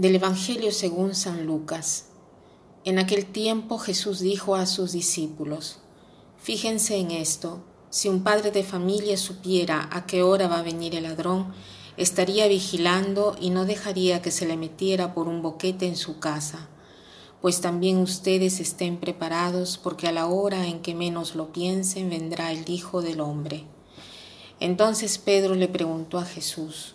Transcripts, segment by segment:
Del Evangelio según San Lucas. En aquel tiempo Jesús dijo a sus discípulos, Fíjense en esto, si un padre de familia supiera a qué hora va a venir el ladrón, estaría vigilando y no dejaría que se le metiera por un boquete en su casa. Pues también ustedes estén preparados porque a la hora en que menos lo piensen vendrá el Hijo del Hombre. Entonces Pedro le preguntó a Jesús,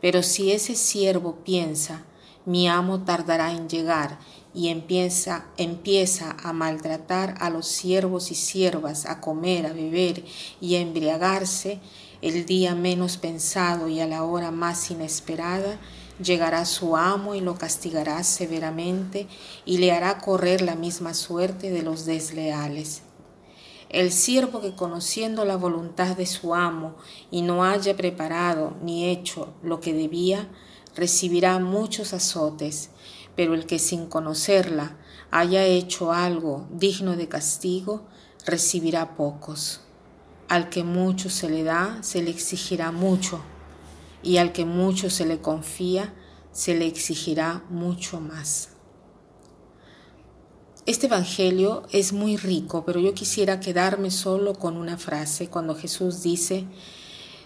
Pero si ese siervo piensa, mi amo tardará en llegar, y empieza, empieza a maltratar a los siervos y siervas, a comer, a beber y a embriagarse, el día menos pensado y a la hora más inesperada, llegará su amo y lo castigará severamente y le hará correr la misma suerte de los desleales. El siervo que conociendo la voluntad de su amo y no haya preparado ni hecho lo que debía, recibirá muchos azotes, pero el que sin conocerla haya hecho algo digno de castigo, recibirá pocos. Al que mucho se le da, se le exigirá mucho, y al que mucho se le confía, se le exigirá mucho más. Este Evangelio es muy rico, pero yo quisiera quedarme solo con una frase cuando Jesús dice,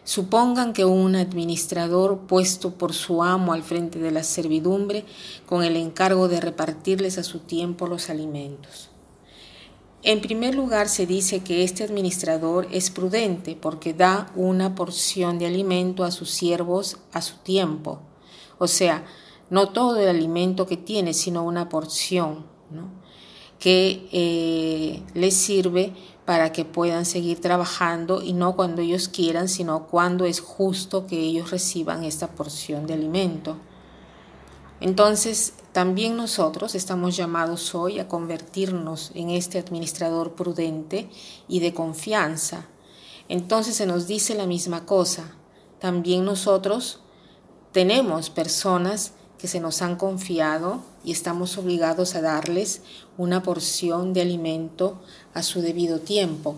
Supongan que un administrador puesto por su amo al frente de la servidumbre con el encargo de repartirles a su tiempo los alimentos. En primer lugar se dice que este administrador es prudente porque da una porción de alimento a sus siervos a su tiempo. O sea, no todo el alimento que tiene, sino una porción. ¿no? Que eh, les sirve para que puedan seguir trabajando y no cuando ellos quieran, sino cuando es justo que ellos reciban esta porción de alimento. Entonces, también nosotros estamos llamados hoy a convertirnos en este administrador prudente y de confianza. Entonces se nos dice la misma cosa. También nosotros tenemos personas que se nos han confiado y estamos obligados a darles una porción de alimento a su debido tiempo.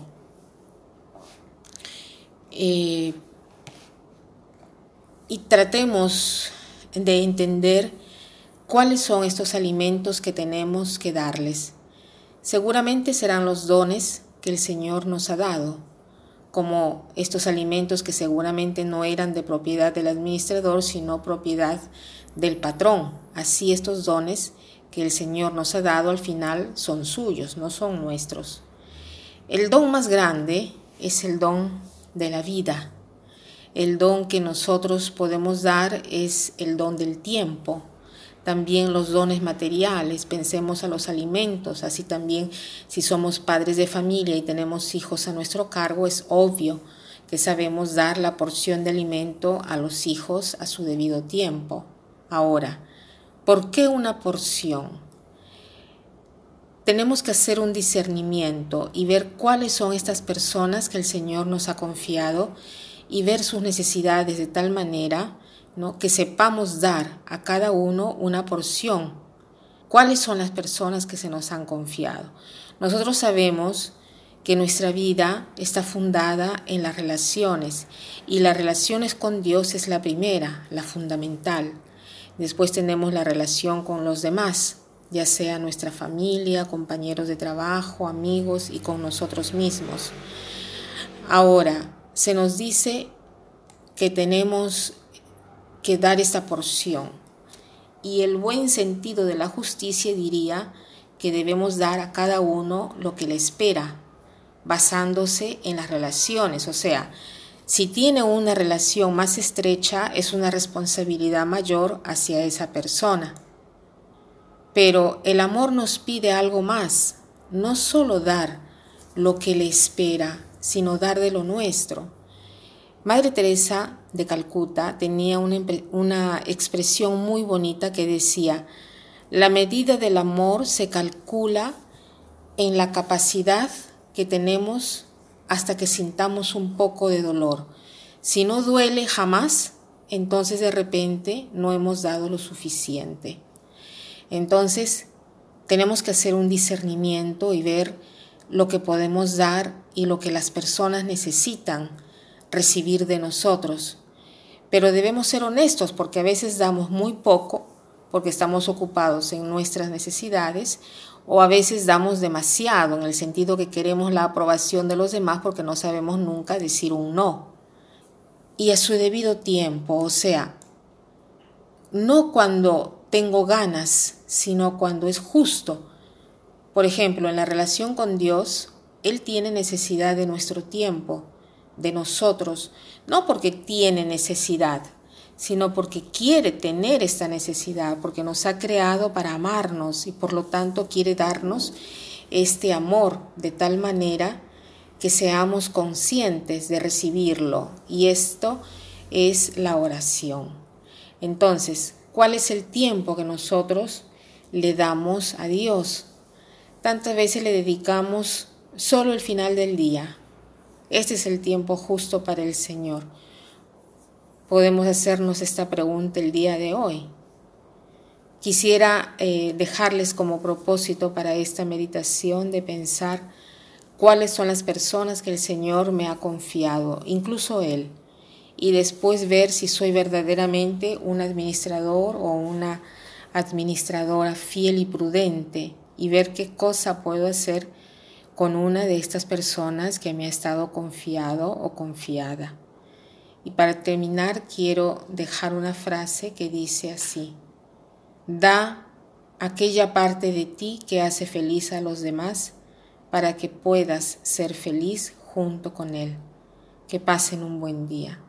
Eh, y tratemos de entender cuáles son estos alimentos que tenemos que darles. Seguramente serán los dones que el Señor nos ha dado, como estos alimentos que seguramente no eran de propiedad del administrador, sino propiedad del patrón. Así estos dones que el Señor nos ha dado al final son suyos, no son nuestros. El don más grande es el don de la vida. El don que nosotros podemos dar es el don del tiempo. También los dones materiales, pensemos a los alimentos, así también si somos padres de familia y tenemos hijos a nuestro cargo, es obvio que sabemos dar la porción de alimento a los hijos a su debido tiempo. Ahora, ¿por qué una porción? Tenemos que hacer un discernimiento y ver cuáles son estas personas que el Señor nos ha confiado y ver sus necesidades de tal manera que sepamos dar a cada uno una porción. ¿Cuáles son las personas que se nos han confiado? Nosotros sabemos que nuestra vida está fundada en las relaciones y las relaciones con Dios es la primera, la fundamental. Después tenemos la relación con los demás, ya sea nuestra familia, compañeros de trabajo, amigos y con nosotros mismos. Ahora, se nos dice que tenemos que dar esta porción y el buen sentido de la justicia diría que debemos dar a cada uno lo que le espera, basándose en las relaciones, o sea, si tiene una relación más estrecha, es una responsabilidad mayor hacia esa persona. Pero el amor nos pide algo más, no solo dar lo que le espera, sino dar de lo nuestro. Madre Teresa de Calcuta tenía una, una expresión muy bonita que decía, la medida del amor se calcula en la capacidad que tenemos hasta que sintamos un poco de dolor. Si no duele jamás, entonces de repente no hemos dado lo suficiente. Entonces tenemos que hacer un discernimiento y ver lo que podemos dar y lo que las personas necesitan recibir de nosotros. Pero debemos ser honestos porque a veces damos muy poco porque estamos ocupados en nuestras necesidades o a veces damos demasiado en el sentido que queremos la aprobación de los demás porque no sabemos nunca decir un no. Y a su debido tiempo, o sea, no cuando tengo ganas, sino cuando es justo. Por ejemplo, en la relación con Dios, Él tiene necesidad de nuestro tiempo, de nosotros, no porque tiene necesidad, sino porque quiere tener esta necesidad, porque nos ha creado para amarnos y por lo tanto quiere darnos este amor de tal manera que seamos conscientes de recibirlo. Y esto es la oración. Entonces, ¿cuál es el tiempo que nosotros le damos a Dios? Tantas veces le dedicamos solo el final del día. Este es el tiempo justo para el Señor podemos hacernos esta pregunta el día de hoy. Quisiera eh, dejarles como propósito para esta meditación de pensar cuáles son las personas que el Señor me ha confiado, incluso Él, y después ver si soy verdaderamente un administrador o una administradora fiel y prudente y ver qué cosa puedo hacer con una de estas personas que me ha estado confiado o confiada. Y para terminar quiero dejar una frase que dice así, da aquella parte de ti que hace feliz a los demás para que puedas ser feliz junto con Él. Que pasen un buen día.